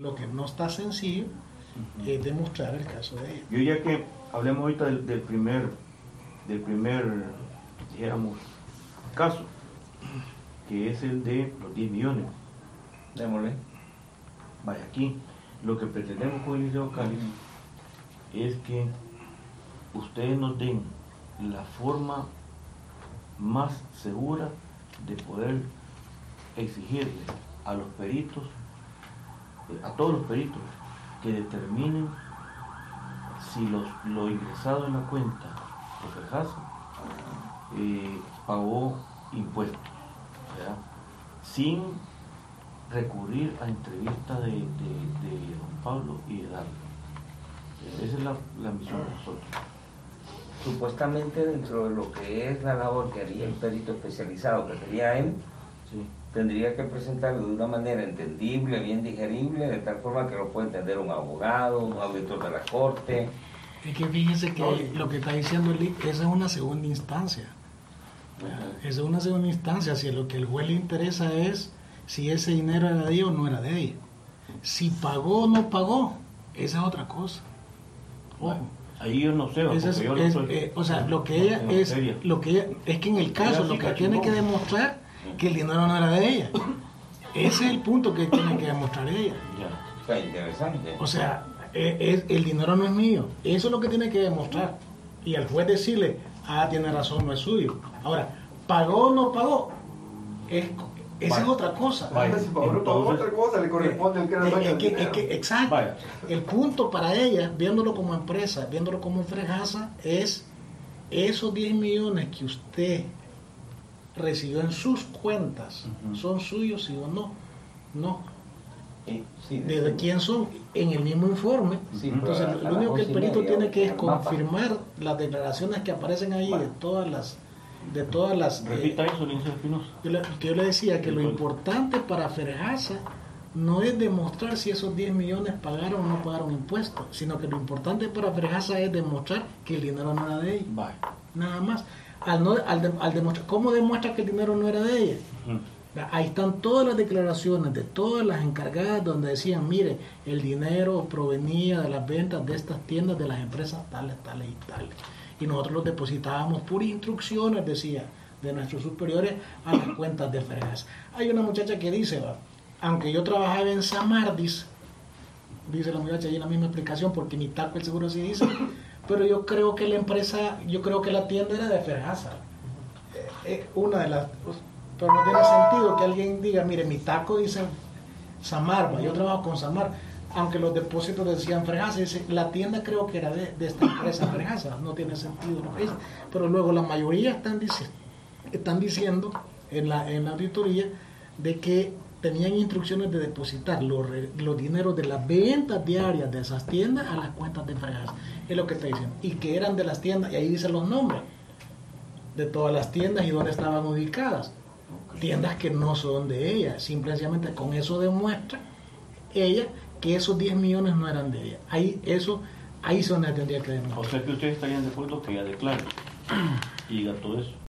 Lo que no está sencillo es demostrar el caso de ella. Yo ya que hablemos ahorita del, del primer, del primer, digamos, caso, que es el de los 10 millones. Démosle. Vaya, aquí lo que pretendemos con el Liceo Cali es que ustedes nos den la forma más segura de poder exigirle a los peritos, a todos los peritos, que determinen si los, lo ingresado en la cuenta de Ferjasa eh, pagó impuestos, sin recurrir a entrevista de, de, don Pablo y de Darlo. Esa es la, la misión de nosotros. Supuestamente dentro de lo que es la labor que haría el perito especializado, que sería él, Sí. tendría que presentarlo de una manera entendible, bien digerible, de tal forma que lo pueda entender un abogado, un auditor de la corte. Es que fíjense que lo que está diciendo el esa es una segunda instancia. Esa es una segunda instancia. Si lo que el juez le interesa es si ese dinero era de ella o no era de ella. Si pagó o no pagó, esa es otra cosa. Ojo. Ahí yo no sé, es- porque yo no es- soy- eh, o sea, lo que ella es, materia. lo que ella, es que en el caso lo que tiene que demostrar que el dinero no era de ella. Ese es el punto que tiene que demostrar ella. Ya. Está interesante. O sea, e- es- el dinero no es mío. Eso es lo que tiene que demostrar. Y al juez decirle, ah, tiene razón, no es suyo. Ahora, ¿pagó o no pagó? Es, esa es Vaya. otra cosa. Vaya. Si Pablo pagó Entonces- otra cosa, le corresponde al que era el Eh, es que- es exacto. Vaya. El punto para ella, viéndolo como empresa, viéndolo como frejasa, es esos 10 millones que usted recibió en sus cuentas. ¿son suyos sí o no? No. Y- sí, ¿De, sí. quién son? En el mismo informe. Sí, Entonces, a lo único que el y perito media, tiene que es mapa. confirmar las declaraciones que aparecen ahí de todas las de todas las eh, Repita eso, Lince Espinosa. yo le, que yo le decía que lo Entonces- importante para Ferjasa no es demostrar si esos 10 millones pagaron o no pagaron impuestos, sino que lo importante para Ferjasa es demostrar que el dinero no era de Vaya. nada más. Al, no, al, de- al demostrar, ¿Cómo demuestra que el dinero no era de ella? Ahí están todas las declaraciones de todas las encargadas donde decían, mire, el dinero provenía de las ventas de estas tiendas de las empresas tales, tales y tales. Y nosotros los depositábamos por instrucciones, decía, de nuestros superiores a las cuentas de fregas. Hay una muchacha que dice, va, aunque yo trabajaba en Samardis, dice la muchacha en la misma explicación, porque mi taco el seguro sí dice, pero yo creo que la empresa, yo creo que la tienda era de Ferjasa. Eh, eh, una de las pues, pero no tiene sentido que alguien diga mire mi taco dice Samar yo trabajo con Samar aunque los depósitos decían Frejasa dice la tienda creo que era de, esta empresa Frejasa no tiene sentido lo que dice. Pero luego la mayoría están diciendo están diciendo en la, en la auditoría de que tenían instrucciones de depositar los, los dineros de las ventas diarias de esas tiendas a las cuentas de Frejasa es lo que está diciendo y que eran de las tiendas y ahí dicen los nombres de todas las tiendas y dónde estaban ubicadas. Tiendas que no son de ella. Simplemente con eso demuestra ella que esos 10 millones no eran de ella. Ahí eso, ahí es donde tendría que O demostrar. sea que ustedes estarían de acuerdo que ella declare y diga todo eso.